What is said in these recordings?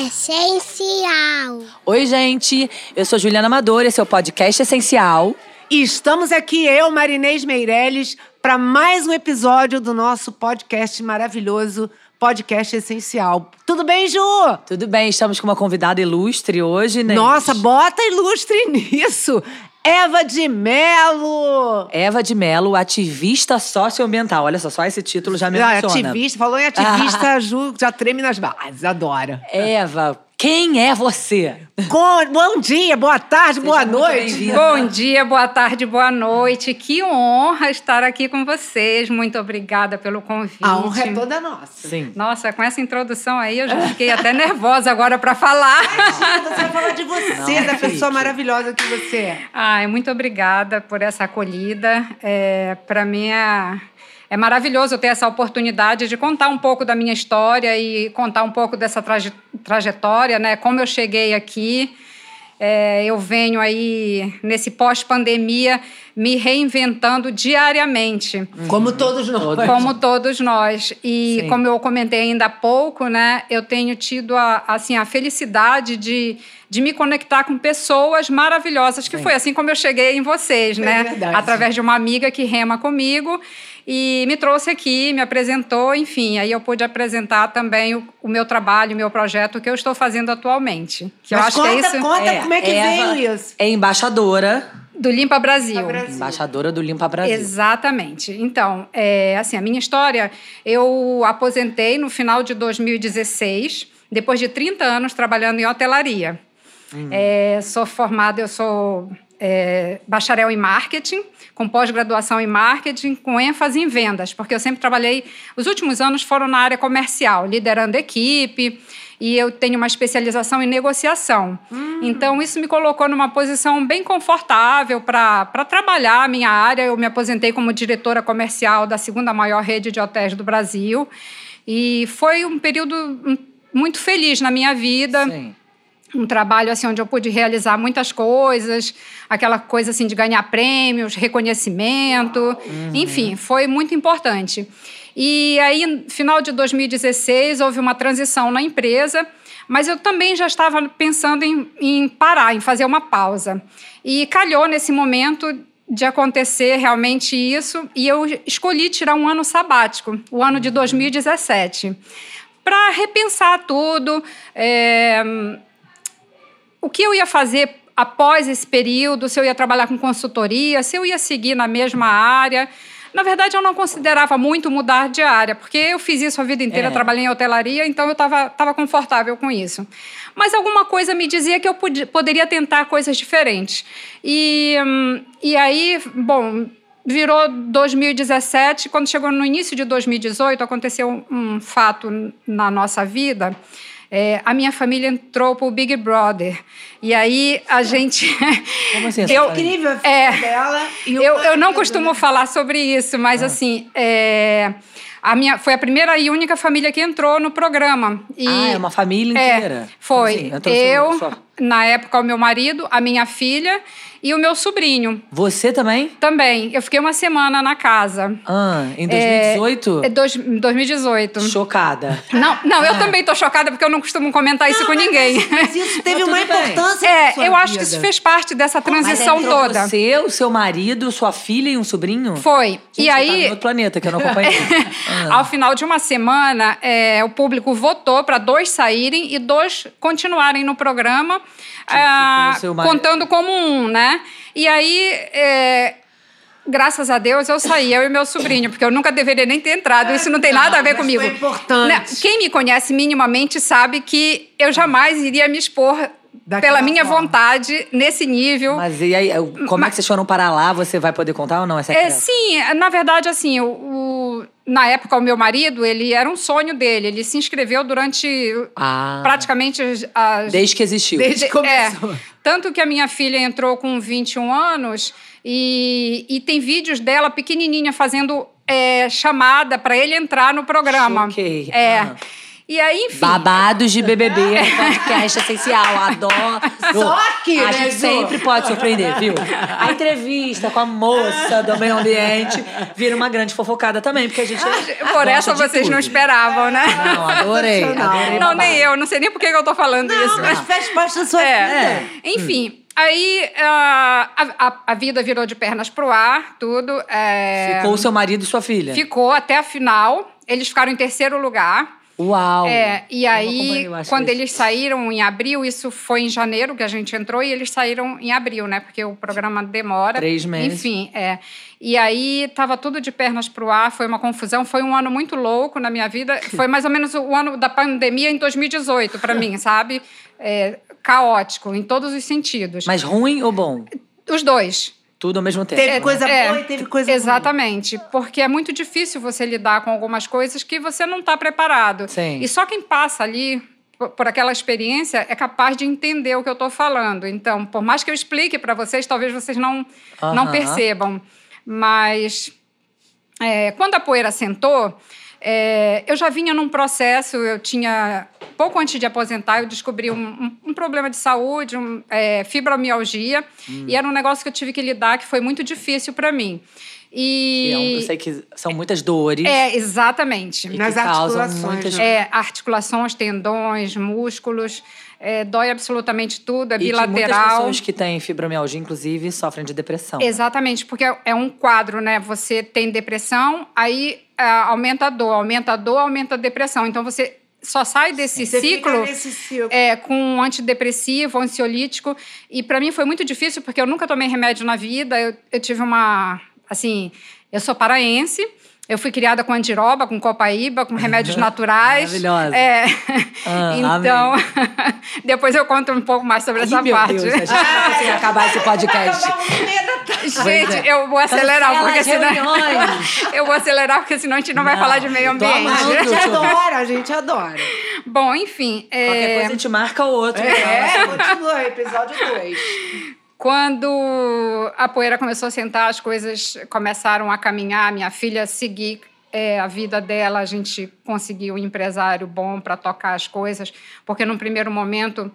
Essencial. Oi, gente. Eu sou Juliana Amador, esse é o Podcast Essencial. E estamos aqui, eu, Marinês Meirelles, para mais um episódio do nosso podcast maravilhoso, Podcast Essencial. Tudo bem, Ju? Tudo bem, estamos com uma convidada ilustre hoje, né? Nossa, bota ilustre nisso! Eva de Melo! Eva de Melo, ativista socioambiental. Olha só, só esse título já me Ah, ativista, falou em ativista, Ju já treme nas bases, adora. Eva, quem é você? Com- bom dia, boa tarde, boa muito noite. Bom dia, boa tarde, boa noite. Que honra estar aqui com vocês. Muito obrigada pelo convite. A honra é toda nossa. Sim. Nossa, com essa introdução aí eu já fiquei até nervosa agora para falar. Você vai falar de você, Não, da pessoa maravilhosa que você é. Ai, muito obrigada por essa acolhida. É, para mim é, é maravilhoso ter essa oportunidade de contar um pouco da minha história e contar um pouco dessa traje- trajetória, né? Como eu cheguei aqui. É, eu venho aí, nesse pós-pandemia, me reinventando diariamente. Como todos nós. Como todos nós. E Sim. como eu comentei ainda há pouco, né, eu tenho tido a, assim, a felicidade de, de me conectar com pessoas maravilhosas, que foi assim como eu cheguei em vocês, É né? verdade. Através de uma amiga que rema comigo e me trouxe aqui, me apresentou, enfim. Aí eu pude apresentar também o, o meu trabalho, o meu projeto que eu estou fazendo atualmente. Que eu Mas acho conta, que é isso conta como é que Eva veio isso. É embaixadora. do Limpa Brasil. Limpa Brasil. Embaixadora do Limpa Brasil. Exatamente. Então, é, assim, a minha história, eu aposentei no final de 2016, depois de 30 anos trabalhando em hotelaria. É, sou formada, eu sou é, bacharel em marketing, com pós-graduação em marketing, com ênfase em vendas, porque eu sempre trabalhei. Os últimos anos foram na área comercial, liderando equipe, e eu tenho uma especialização em negociação. Então, isso me colocou numa posição bem confortável para trabalhar a minha área. Eu me aposentei como diretora comercial da segunda maior rede de hotéis do Brasil. E foi um período hum, muito feliz na minha vida Sim. Um trabalho assim onde eu pude realizar muitas coisas, aquela coisa assim de ganhar prêmios, reconhecimento, enfim, foi muito importante. E aí, final de 2016, houve uma transição na empresa, mas eu também já estava pensando em, em parar, em fazer uma pausa. E calhou nesse momento de acontecer realmente isso, e eu escolhi tirar um ano sabático, o ano de 2017, para repensar tudo. é, o que eu ia fazer após esse período, se eu ia trabalhar com consultoria, se eu ia seguir na mesma área. Na verdade, eu não considerava muito mudar de área, porque eu fiz isso a vida inteira, É. trabalhei em hotelaria, então eu estava tava confortável com isso. Mas alguma coisa me dizia que eu podia, poderia tentar coisas diferentes. E, hum, e aí, bom, virou 2017, quando chegou no início de 2018, aconteceu um fato na nossa vida. É, a minha família entrou pro Big Brother. E aí a gente. Como assim, Eu-? Incrível a filha É. dela e o eu, eu não costumo falar sobre isso, mas assim, é, a minha, foi a primeira e única família que entrou no programa. E, Ah, é uma família é, inteira. foi. Como assim? Eu, sua- na época, o meu marido, a minha filha e o meu sobrinho Você também? também. Eu fiquei uma semana na casa. Ah, em 2018? É, dois, 2018. Chocada. Não, não, eu também tô chocada porque eu não costumo comentar isso com ninguém. Mas isso teve Mas uma importância na É, eu acho que isso fez parte dessa transição toda. Você, o seu marido, sua filha e um sobrinho? Foi. Gente, e tá aí, em outro planeta que eu não acompanhei. Ah. Ao final de uma semana, é, o público votou para dois saírem e dois continuarem no programa, ah, contando como um, né? E aí. é, Graças a Deus eu saí, eu e meu sobrinho, porque eu nunca deveria nem ter entrado. Isso não tem nada a ver comigo. foi importante. Né, Quem me conhece minimamente sabe que eu jamais iria me expor pela minha forma. vontade nesse nível. Mas e aí, como é que vocês foram parar lá? Você vai poder contar ou não? É É, sim, na verdade, assim, o, o- na época, o meu marido, ele era um sonho dele. Ele se inscreveu durante Ah, praticamente as. desde que existiu. Desde que começou. É, tanto que a minha filha entrou com 21 anos e, e tem vídeos dela pequenininha fazendo é, chamada para ele entrar no programa. Choquei. É. Ah. E aí, enfim. Babados de BBB, podcast essencial, adoro. Só aqui, A né, gente Ju? sempre pode surpreender, viu? A entrevista com a moça do meio ambiente vira uma grande fofocada também, porque a gente Por gosta essa vocês tudo. não esperavam, né? Não, adorei, adorei Não, nem eu. Não sei nem por que que eu tô falando Não, isso. mas faz parte da sua É. vida. Enfim, aí ah, a, a, a vida virou de pernas pro ar, tudo. é, Ficou o seu marido e sua filha. Ficou até a final. Eles ficaram em terceiro lugar. Uau. É, e aí, quando isso. eles saíram em abril, isso foi em janeiro que a gente entrou, e eles saíram em abril, né? Porque o programa demora. Três meses. Enfim, é. E aí, tava tudo de pernas pro ar, foi uma confusão. Foi um ano muito louco na minha vida. Foi mais ou menos o ano da pandemia em 2018, para mim, sabe? É, caótico, em todos os sentidos. Mas ruim ou bom? Os dois. Tudo ao mesmo tempo. Teve né? coisa É, boa e teve coisa ruim. Exatamente, porque é muito difícil você lidar com algumas coisas que você não está preparado. Sim. E só quem passa ali por- aquela experiência é capaz de entender o que eu estou falando. Então, por mais que eu explique para vocês, talvez vocês não, não percebam. Mas é, quando a poeira sentou, é, eu já vinha num processo, eu tinha. Pouco antes de aposentar, eu descobri um, um- um problema de saúde, um, é, fibromialgia, Hum. e era um negócio que eu tive que lidar que foi muito difícil para mim. Que é um- E. eu sei que são muitas dores. É, exatamente. E Nas articulações, muitas- né? É, articulações, tendões, músculos, é, dói absolutamente tudo, é E que muitas bilateral. pessoas que têm fibromialgia, inclusive, sofrem de depressão. Exatamente, porque é- é um quadro, né? Você tem depressão, aí aumenta a dor, aumenta a dor, aumenta a depressão. Então você só sai desse Você ciclo ciclo. é, com um antidepressivo, ansiolítico. E para mim foi muito difícil, porque eu nunca tomei remédio na vida. Eu, eu tive uma. Assim, eu sou paraense. Eu fui criada com andiroba, com copaíba, com remédios naturais. Maravilhosa. É. Ah, então, depois eu conto um pouco mais sobre Ai, essa meu parte. Deus, a gente não consegue acabar esse podcast. Gente, é. eu vou acelerar, Cancela porque senão. eu vou acelerar, porque senão a gente não, vai Não, falar de meio ambiente. amando. A gente adora, a gente adora. Bom, enfim. é, Qualquer coisa a gente marca o outro. É, continua, episódio 2. Quando a poeira começou a sentar, as coisas começaram a caminhar. Minha filha seguir é, a vida dela, a gente conseguiu um empresário bom para tocar as coisas, porque num primeiro momento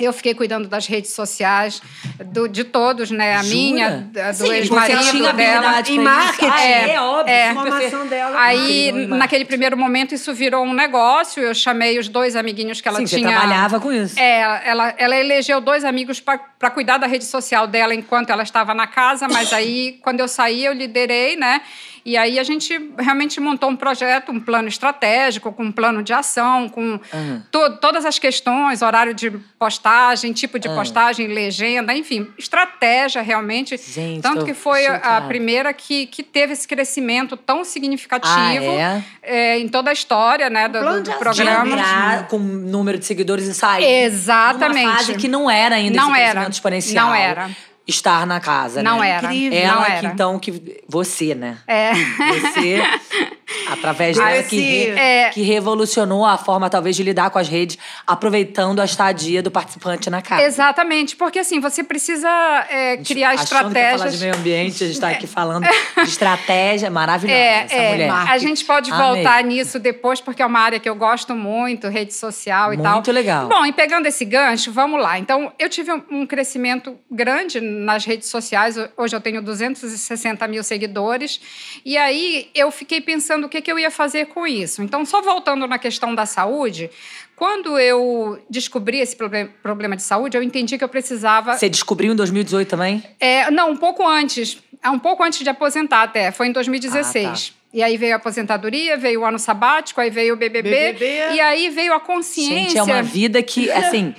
eu fiquei cuidando das redes sociais, do- de todos, né? A Jura? minha, da- do ex-marido dela. Em pra isso. marketing. Ah, é, É, óbvio. é. Formação dela. Aí, imagem. naquele primeiro momento, isso virou um negócio. Eu chamei os dois amiguinhos que ela Sim, tinha. você trabalhava com isso. É, ela, ela elegeu dois amigos para cuidar da rede social dela enquanto ela estava na casa, mas aí, quando eu saí, eu liderei, né? E aí a gente realmente montou um projeto, um plano estratégico, com um plano de ação, com Aham. to- todas as questões, horário de postagem, tipo de Ah. postagem, legenda, enfim, estratégia realmente. Gente, Tanto que foi a primeira que, que teve esse crescimento tão significativo Ah, é? é, em toda a história né, do, plano do. De programa. entrar com número de seguidores e sair. Exatamente. Numa fase que não era ainda Não esse era. exponencial. Não era. Estar na casa, Não né? era. Incrível. Ela Não que, era. então, que... Você, né? É. Você, através dela, Esse- que, re- é. que revolucionou a forma, talvez, de lidar com as redes, aproveitando a estadia do participante na casa. Exatamente, porque assim, você precisa é, criar Achando que ia falar de estratégias. meio ambiente, a gente está aqui falando de estratégia maravilhosa. É, essa é. mulher. A gente pode Amei. voltar nisso depois, porque é uma área que eu gosto muito, rede social e tal. Muito legal. Bom, e pegando esse gancho, vamos lá. Então, eu tive um crescimento grande nas redes sociais. Hoje eu tenho 260 mil seguidores. E aí eu fiquei pensando o que, que eu ia fazer com isso. Então, só voltando na questão da saúde, quando eu descobri esse proble- problema de saúde, eu entendi que eu precisava. Você descobriu em 2018 também? É, não, um pouco antes. É um pouco antes de aposentar até. Foi em 2016. Ah, tá. E aí veio a aposentadoria, veio o ano sabático, aí veio o BBB. BBB. E aí veio a consciência. Gente, é uma vida que, assim,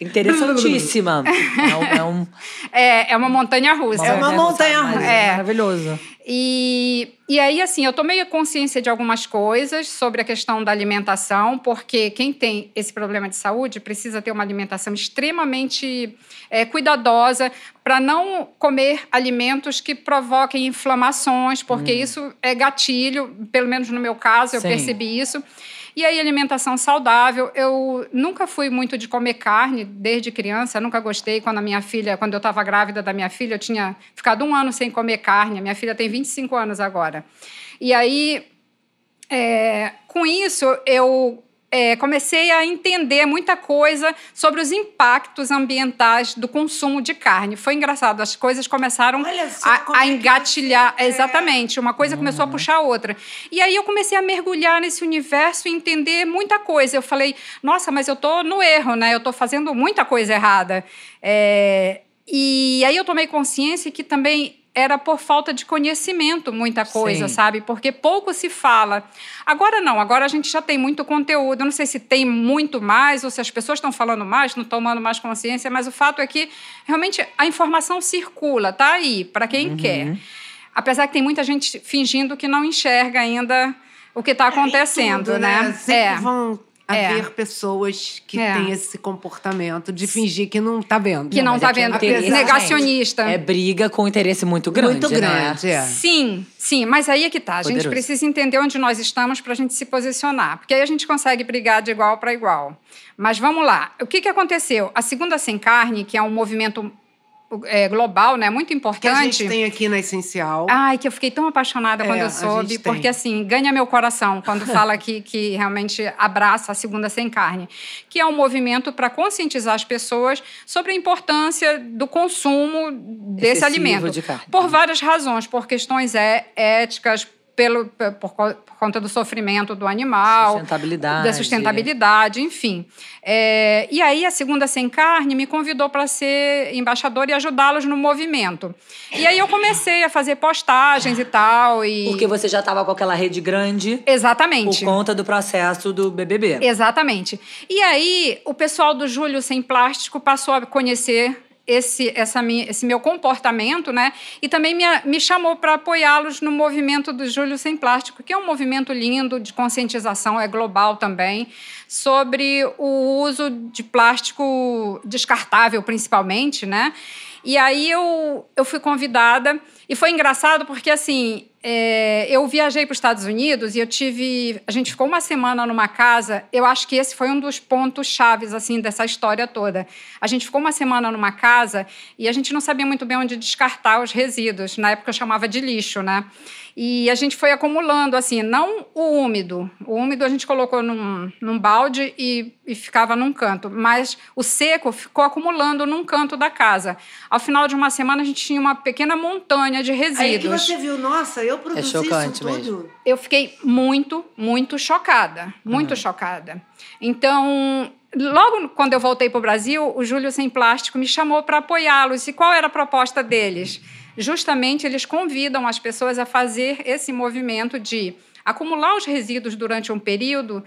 interessantíssima. É um, é um- É, é uma montanha russa. É uma montanha russa. É É. maravilhoso. E, e aí, assim, eu tomei consciência de algumas coisas sobre a questão da alimentação, porque quem tem esse problema de saúde precisa ter uma alimentação extremamente é, cuidadosa para não comer alimentos que provoquem inflamações, porque isso é gatilho, pelo menos no meu caso, eu Sim. percebi isso. E aí, alimentação saudável. Eu nunca fui muito de comer carne desde criança, nunca gostei. Quando a minha filha, quando eu estava grávida da minha filha, eu tinha ficado um ano sem comer carne. A minha filha tem 25 anos agora. E aí, é, com isso, eu é, comecei a entender muita coisa sobre os impactos ambientais do consumo de carne. Foi engraçado, as coisas começaram a, a é engatilhar. é. Exatamente, uma coisa começou a puxar a outra. E aí eu comecei a mergulhar nesse universo e entender muita coisa. Eu falei, nossa, mas eu tô no erro, né? Eu tô fazendo muita coisa errada. É, e aí eu tomei consciência que também era por falta de conhecimento muita coisa, Sim. sabe? Porque pouco se fala. Agora não, agora a gente já tem muito conteúdo. Eu não sei se tem muito mais ou se as pessoas estão falando mais, não tomando mais consciência, mas o fato é que realmente a informação circula, tá aí, para quem quer. Apesar que tem muita gente fingindo que não enxerga ainda o que está acontecendo, Tudo, né? Sempre É. vão É. haver pessoas que É. têm esse comportamento de fingir que não tá vendo. Que não mas tá é que o vendo. interesse, Negacionista. gente, É briga com interesse muito grande. Muito né? grande, é. Sim, sim, mas aí é que tá. A gente Poderoso. precisa entender onde nós estamos para a gente se posicionar, porque aí a gente consegue brigar de igual para igual. Mas vamos lá. O que, que aconteceu? A Segunda Sem Carne, que é um movimento é, global, né, muito Que a importante. gente tem aqui na Essencial. Ai, que eu fiquei tão apaixonada É, quando eu soube, porque assim, ganha meu coração quando fala que, que realmente abraça a Segunda Sem Carne, que é um movimento para conscientizar as pessoas sobre a importância do consumo desse Excessivo alimento. de carne. Por várias razões, por questões é, éticas, pelo, por, por conta do sofrimento do animal, Sustentabilidade. da sustentabilidade, enfim. É, e aí a Segunda Sem Carne me convidou para ser embaixadora e ajudá-los no movimento. E aí eu comecei a fazer postagens e tal. E... Porque você já estava com aquela rede grande por Exatamente. conta do processo do BBB. Exatamente. E aí, o pessoal do Júlio Sem Plástico passou a conhecer esse, essa minha, esse meu comportamento, né? E também me, me chamou para apoiá-los no movimento do Júlio Sem Plástico, que é um movimento lindo de conscientização, é global também, sobre o uso de plástico descartável, principalmente, né? E aí eu, eu fui convidada e foi engraçado porque assim é, eu viajei para os Estados Unidos e eu tive a gente ficou uma semana numa casa. Eu acho que esse foi um dos pontos chaves assim dessa história toda. A gente ficou uma semana numa casa e a gente não sabia muito bem onde descartar os resíduos. Na época eu chamava de lixo né e a gente foi acumulando assim não o úmido o úmido a gente colocou num, num balde e, e ficava num canto mas o seco ficou acumulando num canto da casa ao final de uma semana a gente tinha uma pequena montanha de Aí que resíduos você viu, nossa, eu produzi chocante isso tudo. mesmo. eu fiquei muito, muito chocada. Muito chocada. Então, logo quando eu voltei para o Brasil, o Júlio Sem Plástico me chamou para apoiá-los. E qual era a proposta deles? Justamente, eles convidam as pessoas a fazer esse movimento de acumular os resíduos durante um período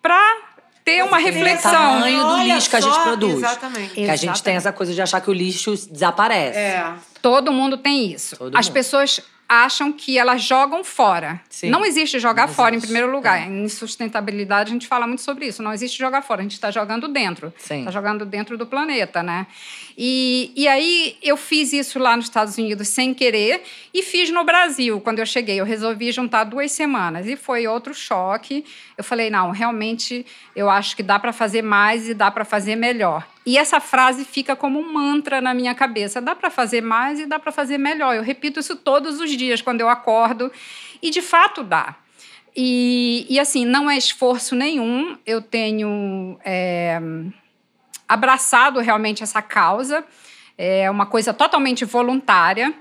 para ter uma tem reflexão. tamanho do Olha lixo que a gente só, produz. Exatamente. Que a gente tem essa coisa de achar que o lixo desaparece. É. Todo mundo tem isso. Todo As mundo. pessoas acham que elas jogam fora. Sim. Não existe jogar Não fora, em primeiro lugar. É. Em sustentabilidade, a gente fala muito sobre isso. Não existe jogar fora, a gente está jogando dentro. Sim. Está jogando dentro do planeta, né? E, e aí, eu fiz isso lá nos Estados Unidos sem querer e fiz no Brasil, quando eu cheguei. Eu resolvi juntar duas semanas. E foi outro choque. Eu falei, não, realmente, eu acho que dá para fazer mais e dá para fazer melhor. E essa frase fica como um mantra na minha cabeça. Dá para fazer mais e dá para fazer melhor. Eu repito isso todos os dias quando eu acordo. E de fato dá. E, e assim, não é esforço nenhum. Eu tenho é, abraçado realmente essa causa. É uma coisa totalmente voluntária.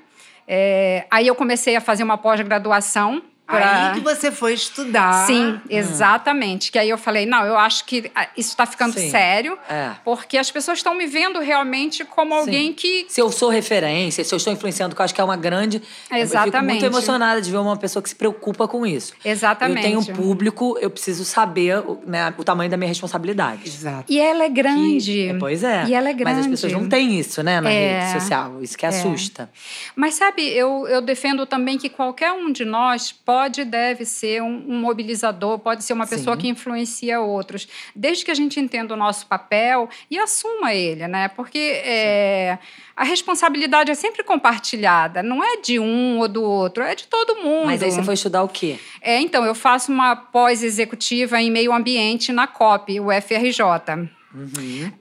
É, aí eu comecei a fazer uma pós-graduação. Pra- Aí que você foi estudar. Sim, exatamente. Que aí eu falei, não, eu acho que ah, isso está ficando Sim. sério, É. porque as pessoas estão me vendo realmente como alguém que Se eu sou referência, se eu estou influenciando, que eu acho que é uma grande. Eu fico Exatamente. muito emocionada de ver uma pessoa que se preocupa com isso. Exatamente. Eu tenho um público, eu preciso saber o- né, o tamanho da minha responsabilidade. Exato. E ela é grande. Que- pois é. E ela é grande. Mas as pessoas não têm isso, né, na É. rede social. Isso que assusta. Mas sabe, eu, eu defendo também que qualquer um de nós pode e deve ser um, um mobilizador, pode ser uma pessoa Sim. que influencia outros, desde que a gente entenda o nosso papel e assuma ele, né? Porque é, a responsabilidade é sempre compartilhada, não é de um ou do outro, é de todo mundo. Mas aí você foi estudar o quê? É, então, eu faço uma pós-executiva em meio ambiente na COP, o FRJ.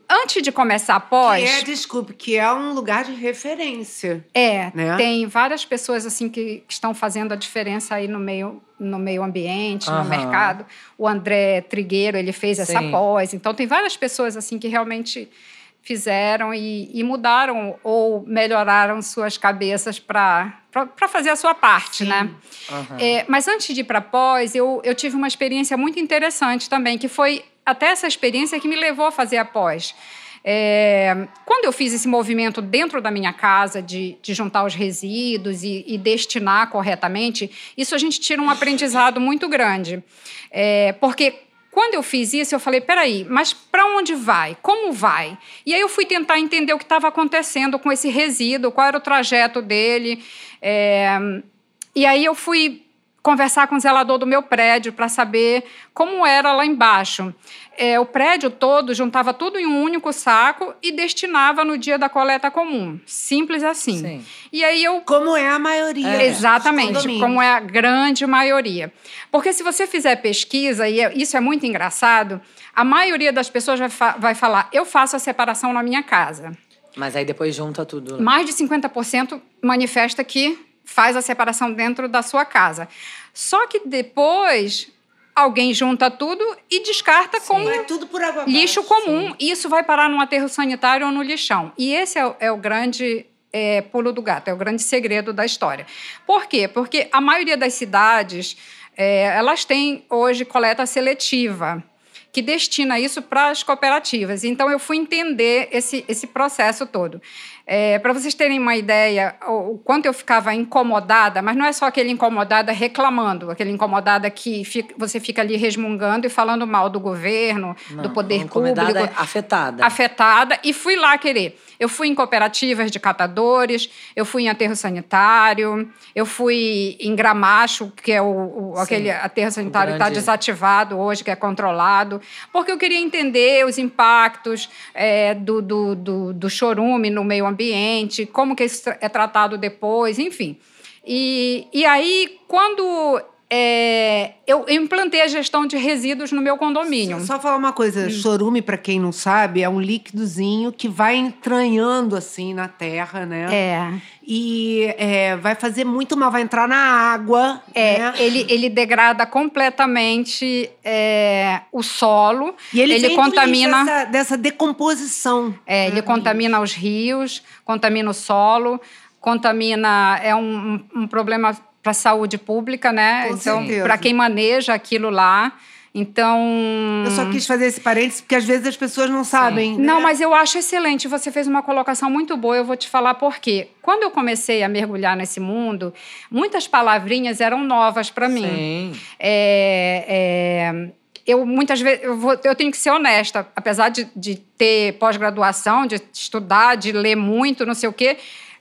Antes de começar a pós. Que é, desculpe, que é um lugar de referência. É, né? tem várias pessoas assim que, que estão fazendo a diferença aí no meio, no meio ambiente, no Aham. mercado. O André Trigueiro, ele fez essa Sim. pós. Então, tem várias pessoas assim que realmente fizeram e, e mudaram ou melhoraram suas cabeças para fazer a sua parte, né? Aham. É, mas antes de ir para pós, eu, eu tive uma experiência muito interessante também, que foi até essa experiência que me levou a fazer a pós. É, quando eu fiz esse movimento dentro da minha casa de, de juntar os resíduos e, e destinar corretamente, isso a gente tira um aprendizado muito grande. É, porque quando eu fiz isso, eu falei: peraí, mas para onde vai? Como vai? E aí eu fui tentar entender o que estava acontecendo com esse resíduo, qual era o trajeto dele. É, e aí eu fui conversar com o zelador do meu prédio para saber como era lá embaixo. É, o prédio todo juntava tudo em um único saco e destinava no dia da coleta comum. Simples assim. Sim. E aí eu Como é a maioria. É. Exatamente, como é a grande maioria. Porque se você fizer pesquisa, e é- isso é muito engraçado, a maioria das pessoas vai, fa- vai falar: eu faço a separação na minha casa. Mas aí depois junta tudo. Mais de 50% manifesta que faz a separação dentro da sua casa. Só que depois alguém junta tudo e descarta como tudo por água lixo abaixo. comum. E isso vai parar num aterro sanitário ou no lixão. E esse é, o- é o grande é, pulo do gato, é o grande segredo da história. Por quê? Porque a maioria das cidades, é, elas têm hoje coleta seletiva, que destina isso para as cooperativas. Então, eu fui entender esse, esse processo todo. Para vocês terem uma ideia, o, o quanto eu ficava incomodada, mas não é só aquele incomodada reclamando, aquele incomodada que fica- você fica ali resmungando e falando mal do governo, do poder público afetada. afetada e fui lá querer. Eu fui em cooperativas de catadores, eu fui em aterro sanitário, eu fui em Gramacho, que é o, o- aquele aterro sanitário que está grande- desativado hoje, que é controlado, porque eu queria entender os impactos é, do, do, do, do chorume no meio ambiente, como que isso é tratado depois, enfim. E, e aí, quando é, eu implantei a gestão de resíduos no meu condomínio. Só falar uma Hum. coisa, chorume, pra quem não sabe, é um líquidozinho que vai entranhando assim na terra, né? É. E é, vai fazer muito mal, vai entrar na água. É, né? ele, ele degrada completamente é, o solo. E ele, do contamina, dessa, dessa decomposição. é, ele contamina os rios, contamina o solo, contamina é um- um problema para a saúde pública, né? Com então, para quem maneja aquilo lá, então Eu só quis fazer esse parênteses porque às vezes as pessoas não sabem. né? Não, mas eu acho excelente. Você fez uma colocação muito boa. Eu vou te falar por quê. Quando eu comecei a mergulhar nesse mundo, muitas palavrinhas eram novas para mim. Sim. É, é, eu muitas vezes eu, vou- eu tenho que ser honesta, apesar de, de ter pós-graduação, de estudar, de ler muito, não sei o quê,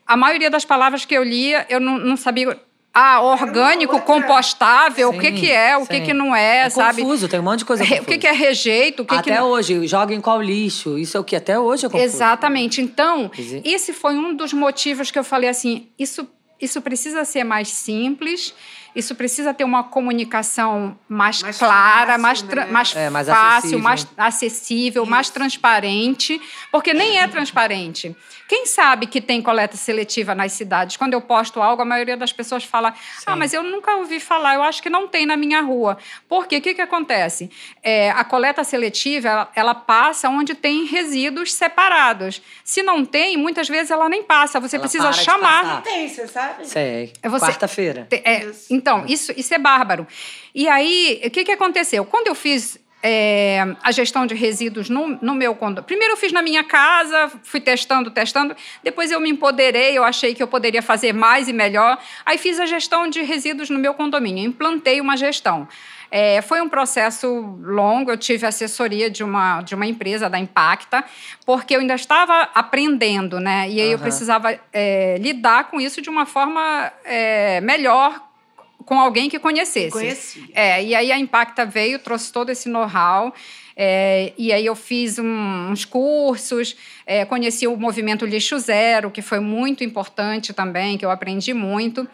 a maioria das palavras que eu lia eu não, não sabia. Ah, orgânico, outra- compostável, o que, Sim, que é, o que, sim. que não é, É sabe? confuso, tem um monte de coisa Re- O que, confusa. que é rejeito, o que, Até que não... hoje, joga em qual lixo? Isso é o que até hoje é confuso. Exatamente. Então, esse foi um dos motivos que eu falei assim: isso, isso precisa ser mais simples, isso precisa ter uma comunicação mais, Mais clara, fácil, mais, tra- né? mais É, mais fácil, acessível. mais acessível, mais transparente, porque nem é transparente. Quem sabe que tem coleta seletiva nas cidades? Quando eu posto algo, a maioria das pessoas fala: Ah, mas eu nunca ouvi falar, eu acho que não tem na minha rua. Por quê? O que, que acontece? É, a coleta seletiva, ela, ela passa onde tem resíduos separados. Se não tem, muitas vezes ela nem passa. Você Ela precisa chamar. passar. Tem, você sabe? Sei. É você- Quarta-feira. Te- é, Isso. Então, isso, isso é bárbaro. E aí, o que, que aconteceu? Quando eu fiz é, a gestão de resíduos no, no meu condomínio. Primeiro eu fiz na minha casa, fui testando, testando. Depois eu me empoderei, eu achei que eu poderia fazer mais e melhor. Aí fiz a gestão de resíduos no meu condomínio, implantei uma gestão. É, foi um processo longo, eu tive assessoria de uma, de uma empresa, da Impacta, porque eu ainda estava aprendendo, né? E aí eu Aham. precisava é, lidar com isso de uma forma é, melhor com alguém que conhecesse. Conhecia. É, e aí a Impacta veio, trouxe todo esse know-how. é, e aí eu fiz um- uns cursos, é, conheci o movimento Lixo Zero, que foi muito importante também, que eu aprendi muito.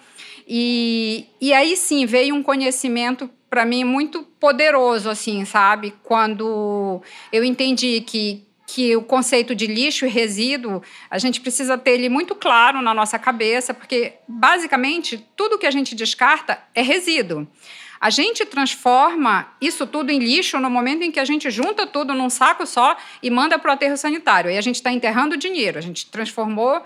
E, e aí sim veio um conhecimento para mim muito poderoso, assim, sabe? Quando eu entendi que que o conceito de lixo e resíduo, a gente precisa ter ele muito claro na nossa cabeça, porque basicamente tudo que a gente descarta é resíduo. A gente transforma isso tudo em lixo no momento em que a gente junta tudo num saco só e manda para o aterro sanitário. E a gente está enterrando dinheiro. A gente transformou,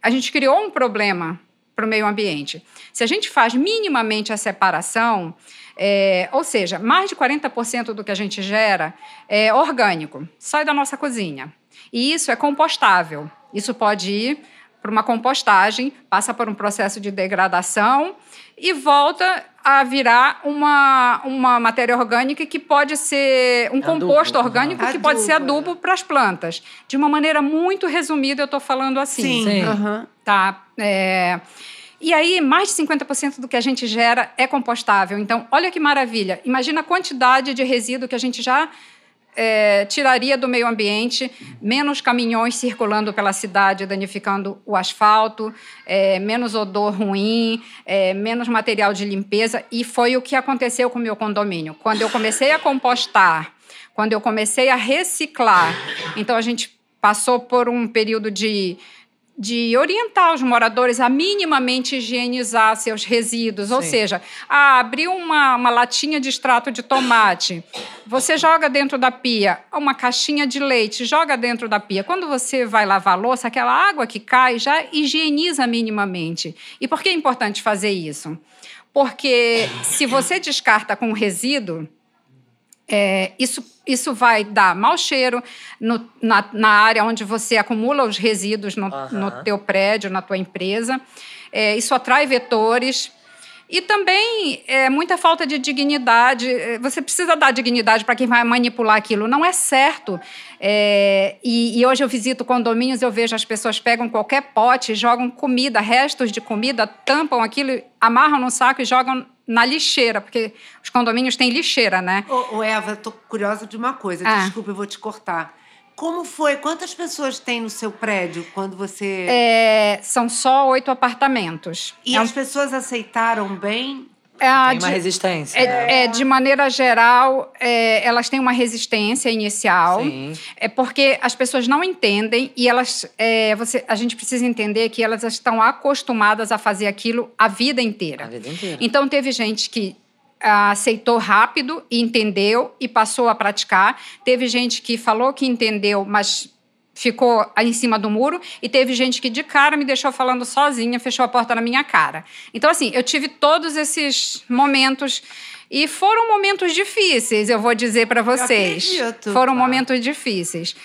a gente criou um problema para o meio ambiente. Se a gente faz minimamente a separação, é, ou seja, mais de 40% do que a gente gera é orgânico, sai da nossa cozinha. E isso é compostável. Isso pode ir para uma compostagem, passa por um processo de degradação e volta a virar uma, uma matéria orgânica que pode ser um adubo, composto orgânico uhum. que pode ser adubo para as plantas. De uma maneira muito resumida, eu estou falando assim. Sim. Sim. Uhum. Tá. É... E aí, mais de 50% do que a gente gera é compostável. Então, olha que maravilha. Imagina a quantidade de resíduo que a gente já é, tiraria do meio ambiente, menos caminhões circulando pela cidade, danificando o asfalto, é, menos odor ruim, é, menos material de limpeza. E foi o que aconteceu com o meu condomínio. Quando eu comecei a compostar, quando eu comecei a reciclar, então a gente passou por um período de de orientar os moradores a minimamente higienizar seus resíduos, Sim. ou seja, ah, abrir uma, uma latinha de extrato de tomate, você joga dentro da pia, uma caixinha de leite, joga dentro da pia. Quando você vai lavar a louça, aquela água que cai já higieniza minimamente. E por que é importante fazer isso? Porque se você descarta com resíduo, é, isso, isso vai dar mau cheiro no, na, na, área onde você acumula os resíduos no, uhum. no teu prédio, na tua empresa. É, isso atrai vetores. E também é, muita falta de dignidade. É, você precisa dar dignidade para quem vai manipular aquilo. Não é certo. É, e, e, hoje eu visito condomínios, eu vejo as pessoas pegam qualquer pote, jogam comida, restos de comida, tampam aquilo, amarram no saco e jogam na lixeira, porque os condomínios têm lixeira, né? Ô, ô Eva, tô curiosa de uma coisa. Ah. Desculpa, eu vou te cortar. Como foi? Quantas pessoas tem no seu prédio quando você. É, são só oito apartamentos. E é as um... pessoas aceitaram bem? É, tem uma de, resistência. É, é, de maneira geral, é, elas têm uma resistência inicial. Sim. É porque as pessoas não entendem e elas, é, você, a gente precisa entender que elas estão acostumadas a fazer aquilo a vida inteira. A vida inteira. Então teve gente que aceitou rápido, entendeu e passou a praticar. Teve gente que falou que entendeu, mas ficou em cima do muro e teve gente que de cara me deixou falando sozinha, fechou a porta na minha cara. Então assim, eu tive todos esses momentos e foram momentos difíceis, eu vou dizer para vocês. Foram tá. momentos difíceis.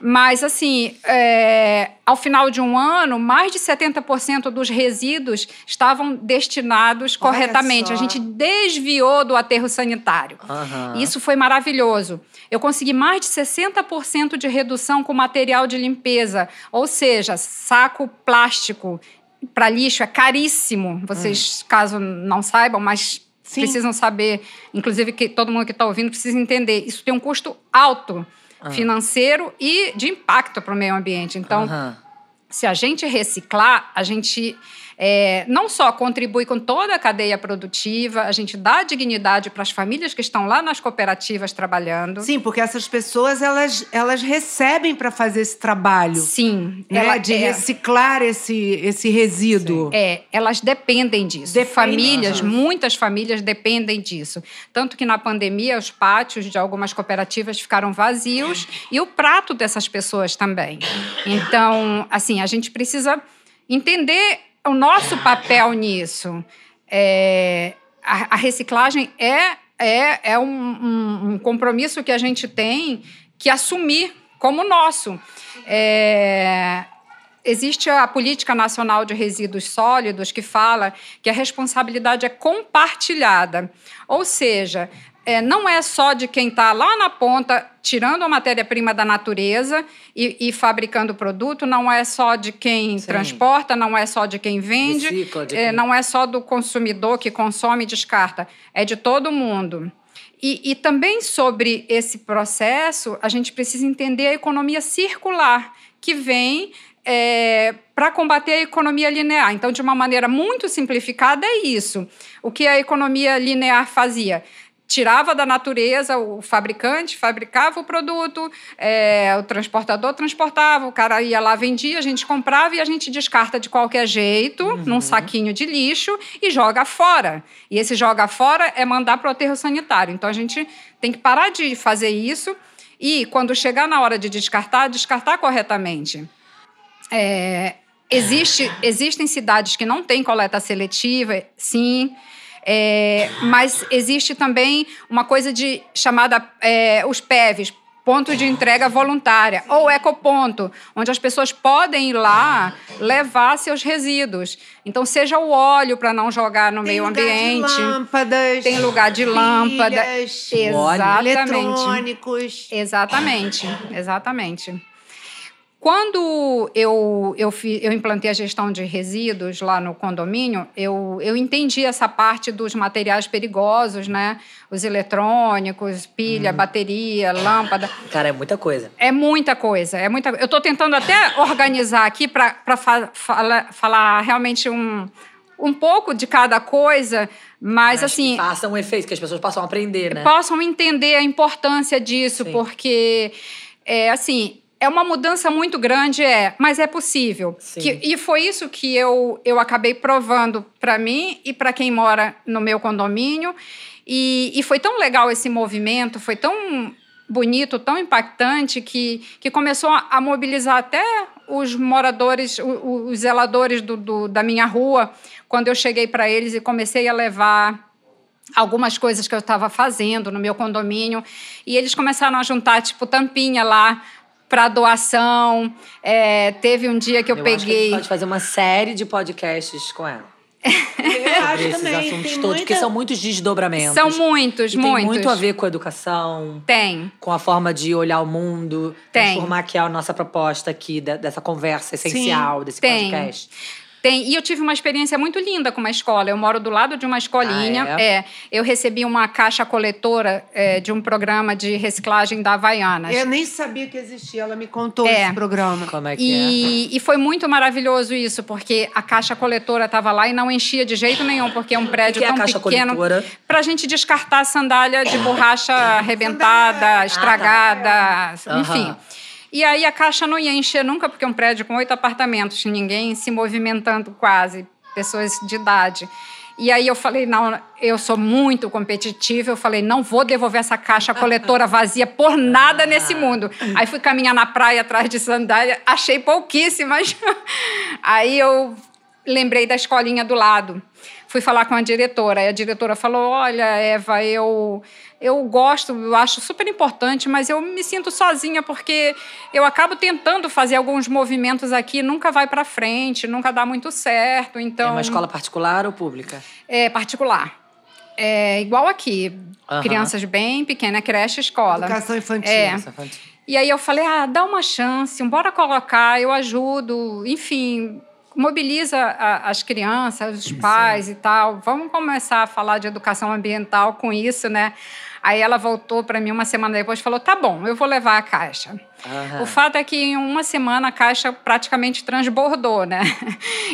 Mas, assim, é, ao final de um ano, mais de 70% dos resíduos estavam destinados Olha corretamente. Só. A gente desviou do aterro sanitário. Uhum. Isso foi maravilhoso. Eu consegui mais de 60% de redução com material de limpeza, ou seja, saco plástico para lixo é caríssimo. Vocês, hum. caso não saibam, mas Sim. precisam saber, inclusive que todo mundo que está ouvindo precisa entender, isso tem um custo alto uhum. financeiro e de impacto para o meio ambiente. Então, uhum. se a gente reciclar, a gente é, não só contribui com toda a cadeia produtiva, a gente dá dignidade para as famílias que estão lá nas cooperativas trabalhando. Sim, porque essas pessoas elas, elas recebem para fazer esse trabalho. Sim, né? ela, de é, reciclar esse, esse resíduo. Sim. É, elas dependem disso. Depende. Famílias, uhum. muitas famílias dependem disso. Tanto que na pandemia os pátios de algumas cooperativas ficaram vazios e o prato dessas pessoas também. Então, assim, a gente precisa entender o nosso papel nisso. É, a, a, reciclagem é, é, é um, um, um, compromisso que a gente tem que assumir como nosso. É, existe a Política Nacional de Resíduos Sólidos que fala que a responsabilidade é compartilhada. Ou seja, é, não é só de quem está lá na ponta tirando a matéria-prima da natureza e, e, fabricando o produto, não é só de quem Sim. transporta, não é só de quem vende, Recicla, de é, quem... não é só do consumidor que consome e descarta, é de todo mundo. E, e também sobre esse processo, a gente precisa entender a economia circular, que vem é, para combater a economia linear. Então, de uma maneira muito simplificada, é isso. O que a economia linear fazia? Tirava da natureza o fabricante, fabricava o produto, é, o transportador transportava, o cara ia lá, vendia, a gente comprava e a gente descarta de qualquer jeito, uhum. num saquinho de lixo e joga fora. E esse joga fora é mandar para o aterro sanitário. Então a gente tem que parar de fazer isso e, quando chegar na hora de descartar, descartar corretamente. É, existe, existem cidades que não têm coleta seletiva, sim. É, mas existe também uma coisa de chamada é, os PEVs, ponto de entrega voluntária, ou ecoponto, onde as pessoas podem ir lá levar seus resíduos. Então, seja o óleo para não jogar no tem meio ambiente. Tem lâmpadas. Tem lugar de lâmpada. Exatamente. Eletrônicos. Exatamente, exatamente. Quando eu, eu, eu implantei a gestão de resíduos lá no condomínio, eu, eu entendi essa parte dos materiais perigosos, né? Os eletrônicos, pilha, hum. bateria, lâmpada. Cara, é muita coisa. É muita coisa. É muita... Eu estou tentando até organizar aqui para fa falar, falar realmente um, um pouco de cada coisa, mas, mas assim. faça um efeito, que as pessoas possam aprender, né? Possam entender a importância disso, Sim. porque, é, assim, é uma mudança muito grande, é, mas é possível. Que, e foi isso que eu, eu acabei provando para mim e para quem mora no meu condomínio. E, e foi tão legal esse movimento, foi tão bonito, tão impactante, que, que começou a, mobilizar até os moradores, os, zeladores do, do, da minha rua, quando eu cheguei para eles e comecei a levar algumas coisas que eu estava fazendo no meu condomínio e eles começaram a juntar tipo tampinha lá para doação. É, teve um dia que eu, eu peguei. Acho que a gente pode fazer uma série de podcasts com ela. Eu acho esses também. assuntos tem todos, muita... porque são muitos desdobramentos. São muitos, e muitos. Tem muito a ver com a educação. Tem. Com a forma de olhar o mundo. Tem. Transformar que é a nossa proposta aqui, dessa conversa essencial, Sim, desse tem. podcast. Tem, e eu tive uma experiência muito linda com uma escola. Eu moro do lado de uma escolinha. Ah, é? é? eu recebi uma caixa coletora é, de um programa de reciclagem da Havaianas. Eu nem sabia que existia, ela me contou é. esse programa. Como é que e, é? E foi muito maravilhoso isso, porque a caixa coletora estava lá e não enchia de jeito nenhum, porque é um prédio que tão é a caixa pequeno. Para a gente descartar a sandália de borracha arrebentada, estragada, Ah, tá. enfim. Uhum. E aí a caixa não ia encher nunca, porque é um prédio com oito apartamentos, ninguém se movimentando quase pessoas de idade. E aí eu falei, não, eu sou muito competitiva, eu falei, não vou devolver essa caixa coletora vazia por nada nesse mundo. Aí fui caminhar na praia atrás de sandália, achei pouquíssimas. Aí eu lembrei da escolinha do lado. Fui falar com a diretora, e a diretora falou: Olha, Eva, eu, eu gosto, eu acho super importante, mas eu me sinto sozinha porque eu acabo tentando fazer alguns movimentos aqui, nunca vai para frente, nunca dá muito certo. Então, é uma escola particular ou pública? É particular. É igual aqui. Uhum. Crianças bem pequenas, creche, escola. Educação infantil. É. Infantil. E aí eu falei, ah, dá uma chance, bora colocar, eu ajudo, enfim, mobiliza a, as crianças, os pais Sim. e tal. Vamos começar a falar de educação ambiental com isso, né? Aí ela voltou para mim uma semana depois e falou: tá bom, eu vou levar a caixa. Uhum. O fato é que em uma semana a caixa praticamente transbordou, né?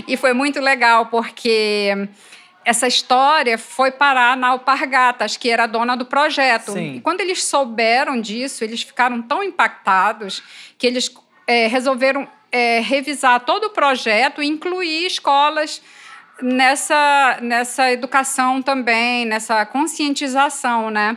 E foi muito legal, porque essa história foi parar na Alpargatas, que era a dona do projeto. Sim. E quando eles souberam disso, eles ficaram tão impactados que eles é, resolveram é, revisar todo o projeto e incluir escolas nessa, nessa educação também, nessa conscientização, né?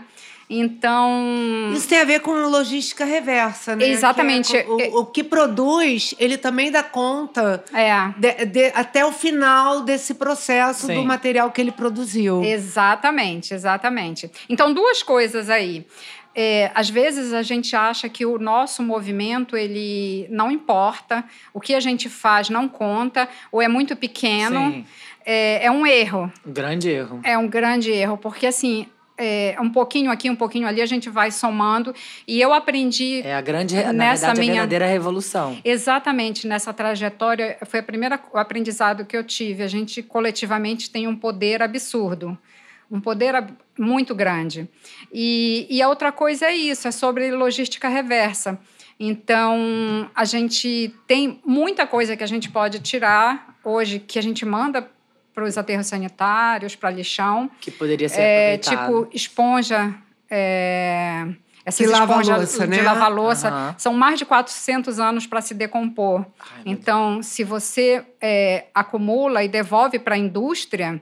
Então. Isso tem a ver com logística reversa, né? Exatamente. Que é, o, o, que produz, ele também dá conta é. de, de, até o final desse processo Sim. do material que ele produziu. Exatamente, exatamente. Então, duas coisas aí. É, às vezes a gente acha que o nosso movimento ele não importa, o que a gente faz não conta, ou é muito pequeno. É, é, um erro. Um grande erro. É um grande erro, porque assim. É, um pouquinho aqui, um pouquinho ali, a gente vai somando. E eu aprendi. É a grande, nessa na verdade, minha... verdadeira revolução. Exatamente, nessa trajetória, foi a primeira, o aprendizado que eu tive. A gente coletivamente tem um poder absurdo um poder muito grande. E, e a outra coisa é isso, é sobre logística reversa. Então, a gente tem muita coisa que a gente pode tirar hoje, que a gente manda para os aterros sanitários, para lixão. Que poderia ser É, aproveitado. tipo esponja. É, essas lava a esponjas louça, de né? lavar louça Aham. são mais de 400 anos para se decompor. Ai, então, se você é, acumula e devolve para a indústria,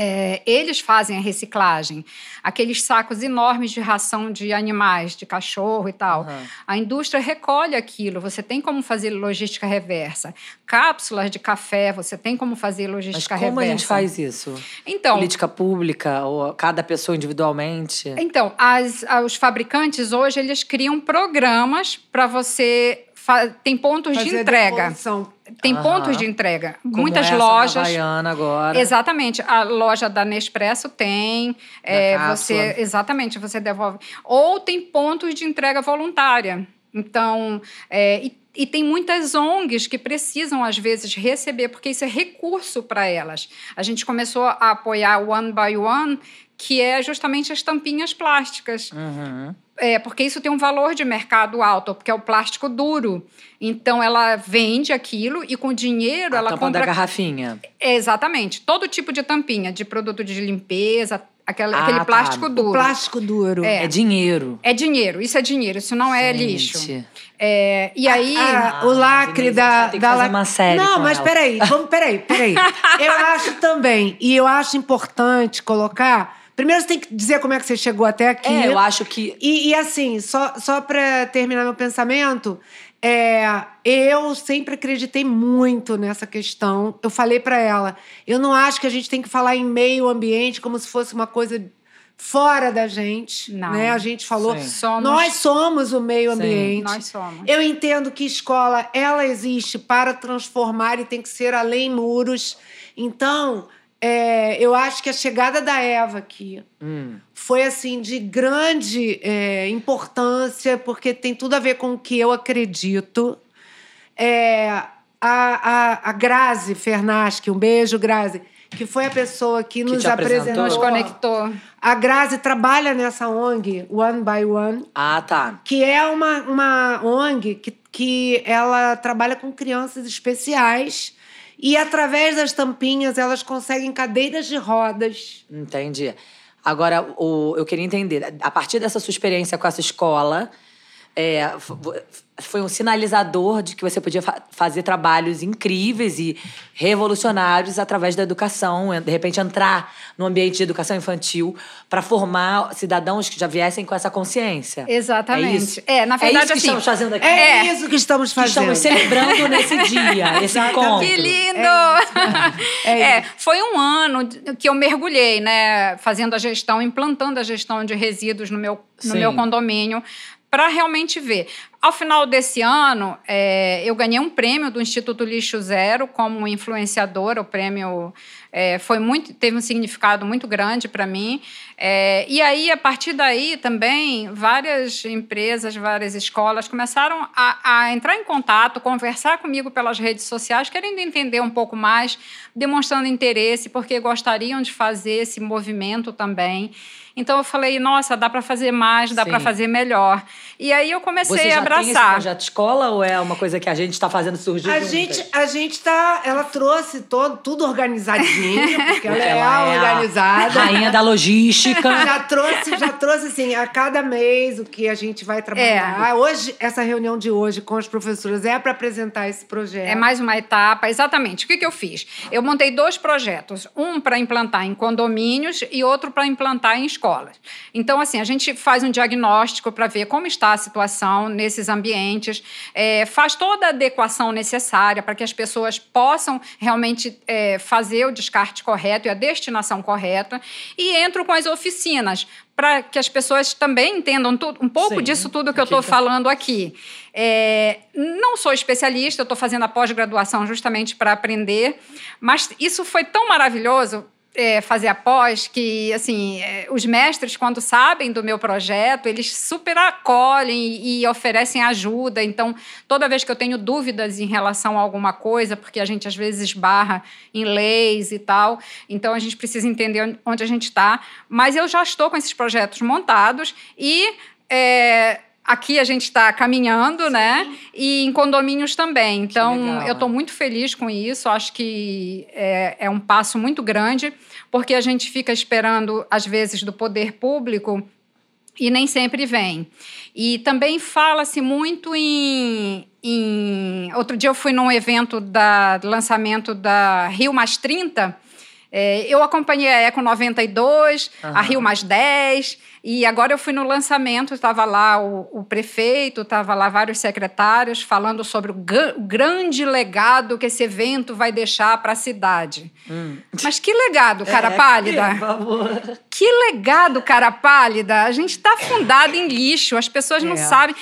é, eles fazem a reciclagem. Aqueles sacos enormes de ração de animais, de cachorro e tal. Aham. A indústria recolhe aquilo, você tem como fazer logística reversa. Cápsulas de café, você tem como fazer Mas logística como reversa. a gente faz isso? Então, Política pública ou cada pessoa individualmente? Então, as- os fabricantes hoje eles criam programas para você. Tem pontos de Fazer a entrega. Tem Aham. pontos de entrega. Como Muitas da lojas. Havaiana agora. Exatamente. A loja da Nespresso tem. é, você. Exatamente, você devolve. Ou tem pontos de entrega voluntária. Então, é, e, e tem muitas ONGs que precisam, às vezes, receber, porque isso é recurso para elas. A gente começou a apoiar o One by One, que é justamente as tampinhas plásticas. Uhum. É, porque isso tem um valor de mercado alto, porque é o plástico duro. Então, ela vende aquilo e com o dinheiro A ela tampa da compra garrafinha. Exatamente. Todo tipo de tampinha, de produto de limpeza, aquela- Ah, aquele tá. plástico duro. Plástico duro. É, dinheiro. É dinheiro, isso é dinheiro, isso não é Gente. lixo. É, e aí. Ah, o Ah, lacre Denise, da. da fazer la- uma série Não, mas ela. peraí, vamos, peraí, peraí. eu acho também, e eu acho importante colocar. Primeiro você tem que dizer como é que você chegou até aqui. É, eu acho que. E, e assim, só, só para terminar meu pensamento, é, eu sempre acreditei muito nessa questão. Eu falei para ela, eu não acho que a gente tem que falar em meio ambiente como se fosse uma coisa fora da gente. Não. Né? A gente falou, Sim. Somos- nós somos o meio Sim. ambiente. Nós somos. Eu entendo que escola ela existe para transformar e tem que ser além muros. Então, é, eu acho que a chegada da Eva aqui Hum. foi assim de grande é, importância porque tem tudo a ver com o que eu acredito. É, a, a, a Grazi Fernaschi, um beijo, Grazi, que foi a pessoa que, nos te apresentou? apresentou. Nos conectou. A Grazi trabalha nessa ONG, One by One Ah, tá. que é uma, uma ONG que, que ela trabalha com crianças especiais e através das tampinhas elas conseguem cadeiras de rodas. Entendi. Agora, o, eu queria entender, a partir dessa sua experiência com essa escola, é, foi um sinalizador de que você podia fa- fazer trabalhos incríveis e revolucionários através da educação, de repente entrar no ambiente de educação infantil para formar cidadãos que já viessem com essa consciência. Exatamente. É isso. É, na É verdade, isso que assim, estamos fazendo aqui. É, É. isso que estamos Que fazendo. estamos celebrando nesse dia, esse encontro. Que lindo! É É, foi um ano que eu mergulhei, né? Fazendo a gestão, implantando a gestão de resíduos no meu, no Sim. meu condomínio, para realmente ver. Ao final desse ano, é, eu ganhei um prêmio do Instituto Lixo Zero como influenciadora. O prêmio é, foi muito, teve um significado muito grande para mim. É, e aí, a partir daí, também, várias empresas, várias escolas começaram a, a entrar em contato, conversar comigo pelas redes sociais, querendo entender um pouco mais, demonstrando interesse, porque gostariam de fazer esse movimento também. Então eu falei, nossa, dá para fazer mais, dá para fazer melhor. E aí eu comecei Você a já tem esse abraçar. projeto de escola ou é uma coisa que a gente está fazendo surgir A juntas? gente, a gente tá. Ela trouxe todo, tudo organizadinho, porque ela Porque é ela é a organizada. Rainha da logística. Já trouxe, já trouxe assim, a cada mês o que a gente vai trabalhar. Hoje, essa reunião de hoje com as professoras é para apresentar esse projeto. É mais uma etapa, exatamente. O que, que eu fiz? Eu montei dois projetos, um para implantar em condomínios e outro para implantar em escolas. Então, assim, a gente faz um diagnóstico para ver como está a situação nesses ambientes, é, faz toda a adequação necessária para que as pessoas possam realmente é, fazer o descarte correto e a destinação correta, e entro com as oficinas para que as pessoas também entendam tudo, um pouco Sim, disso tudo que eu estou que- falando aqui. É, não sou especialista, eu estou fazendo a pós-graduação justamente para aprender, mas isso foi tão maravilhoso. É, fazer a pós, que assim, é, os mestres, quando sabem do meu projeto, eles super acolhem e, e oferecem ajuda. Então, toda vez que eu tenho dúvidas em relação a alguma coisa, porque a gente às vezes barra em leis e tal, então a gente precisa entender onde a gente está. Mas eu já estou com esses projetos montados e é, aqui a gente está caminhando, né? E em condomínios também. Então, legal, eu estou né? muito feliz com isso. Acho que é, é um passo muito grande, porque a gente fica esperando, às vezes, do poder público e nem sempre vem. E também fala-se muito em, em. Outro dia eu fui num evento da do lançamento da Rio Mais 30. É, eu acompanhei a Eco 92, a Aham. Rio Mais 10, e agora eu fui no lançamento, estava lá o, o prefeito, estava lá vários secretários falando sobre o, o grande legado que esse evento vai deixar para a cidade. Mas que legado, cara É, pálida! Favor. Que legado, cara pálida! A gente está fundado em lixo, as pessoas não É. sabem.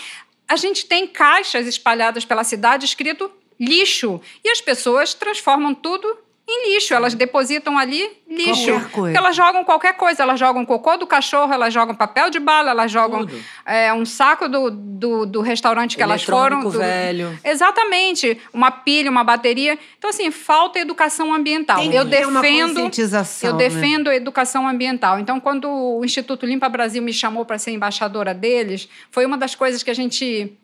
A gente tem caixas espalhadas pela cidade escrito lixo. E as pessoas transformam tudo em lixo. Elas depositam ali lixo. Qualquer coisa. Porque elas jogam qualquer coisa. Elas jogam cocô do cachorro, elas jogam papel de bala, elas jogam é, um saco do, do, do restaurante que elas foram. Do- velho. Exatamente. Uma pilha, uma bateria. Então, assim, falta educação ambiental. Tem eu uma defendo. conscientização, Eu né? defendo a educação ambiental. Então, quando o Instituto Limpa Brasil me chamou para ser embaixadora deles, foi uma das coisas que a gente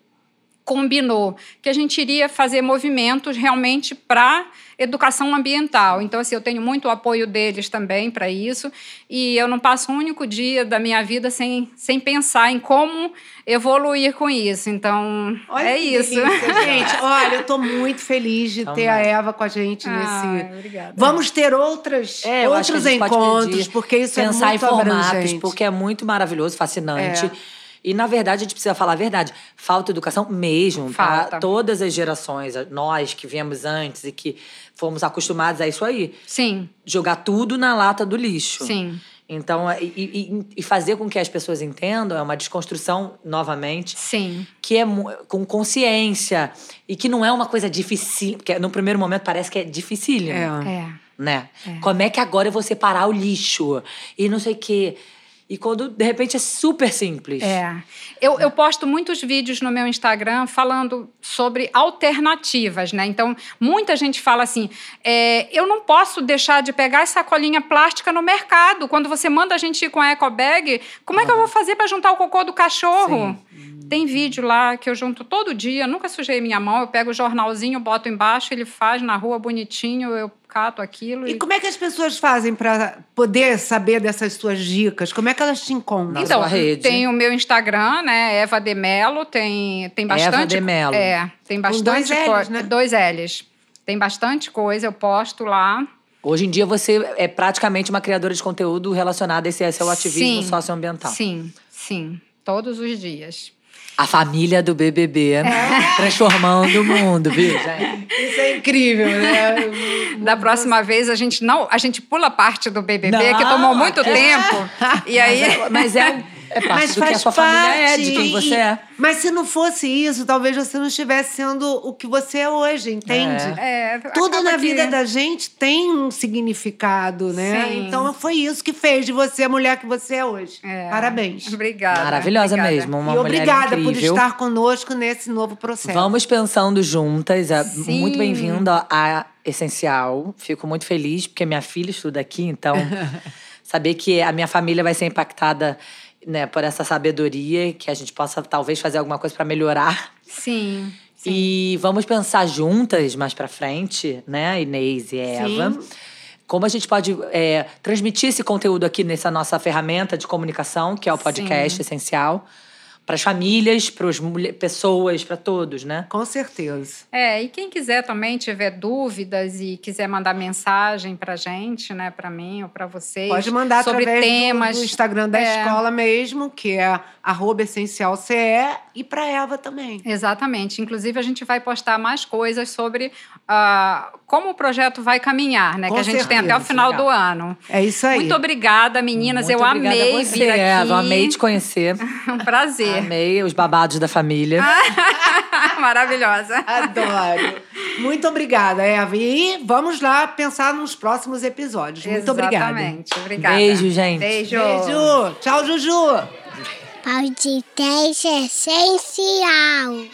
combinou, que a gente iria fazer movimentos realmente para educação ambiental. Então, assim, eu tenho muito apoio deles também para isso, e eu não passo um único dia da minha vida sem, sem pensar em como evoluir com isso. Então, Olha é isso. delícia, gente. Olha, eu tô muito feliz de ter a. Eva com a gente Ai, nesse. obrigada. Vamos ter outras, É, outros encontros, porque isso é pensar muito em formatos, abrangente. porque é muito maravilhoso, fascinante. É. E, na verdade, a gente precisa falar a verdade. Falta educação mesmo para Falta. todas as gerações. Nós que viemos antes e que fomos acostumados a isso aí. Sim, Jogar tudo na lata do lixo. sim. Então, e, e- e fazer com que as pessoas entendam é uma desconstrução, novamente, Sim. que é com consciência e que não é uma coisa difícil, porque no primeiro momento parece que é dificílimo É. É. né? Como é que agora eu vou separar o lixo? E não sei o quê. E quando, de repente, é super simples. É. Eu, eu posto muitos vídeos no meu Instagram falando sobre alternativas, né? Então, muita gente fala assim: é, eu não posso deixar de pegar essa sacolinha plástica no mercado. Quando você manda a gente ir com a eco bag, como é que eu vou fazer para juntar o cocô do cachorro? Tem vídeo lá que eu junto todo dia, nunca sujei minha mão, eu pego o jornalzinho, boto embaixo, ele faz na rua bonitinho, eu cato aquilo E como é que as pessoas fazem para poder saber dessas suas dicas? Como é que elas te encontram? Na Então, sua rede. tem o meu Instagram, né? Eva de Melo, tem, tem bastante. de Mello. É, tem bastante dois Ls, coisa. né? Dois L's. Tem bastante coisa, eu posto lá. Hoje em dia, você é praticamente uma criadora de conteúdo relacionada a esse seu ativismo Sim. socioambiental. Sim, sim. Todos os dias. A família do BBB É. transformando o mundo, viu? Isso é incrível, né? Da próxima vez a gente não, a gente pula parte do BBB Não, que tomou muito é. tempo. E aí Mas é, é parte Mas do que a faz sua família é, parte. de quem você e- é. Mas se não fosse isso, talvez você não estivesse sendo o que você é hoje, entende? É, Tudo acaba na que- vida da gente tem um significado, né? Sim. Então foi isso que fez de você a mulher que você é hoje. É. Parabéns. Obrigada. Maravilhosa obrigada. mesmo, uma e mulher obrigada por incrível. estar conosco nesse novo processo. Vamos pensando juntas. É Sim. muito bem-vinda à Essencial. Fico muito feliz, porque minha filha estuda aqui, então saber que a minha família vai ser impactada né, por essa sabedoria, que a gente possa talvez fazer alguma coisa para melhorar. Sim. sim. E vamos pensar juntas mais pra frente, né, Inês e Eva. Como a gente pode é, transmitir esse conteúdo aqui nessa nossa ferramenta de comunicação, que é o podcast Essencial, para as famílias, para as pessoas, para todos, né? Com certeza. É, e quem quiser também tiver dúvidas e quiser mandar mensagem pra gente, né, pra mim ou pra vocês, Pode mandar sobre através do- temas do, Instagram da É. escola mesmo, que é arroba essencialce, e para Eva também. Exatamente. Inclusive, a gente vai postar mais coisas sobre ah, como o projeto vai caminhar, né? Com que a gente tem até o certeza. final Legal. do ano. É isso aí. Muito obrigada, meninas. Muito eu obrigada a amei você, vir aqui. Eva. Amei te conhecer. Um prazer. Amei os babados da família. Maravilhosa. Adoro. Muito obrigada, Eva. E vamos lá pensar nos próximos episódios. Muito obrigada. Exatamente. Obrigada. Beijo, gente. Beijo. Beijo. Tchau, Juju. Podcast essencial.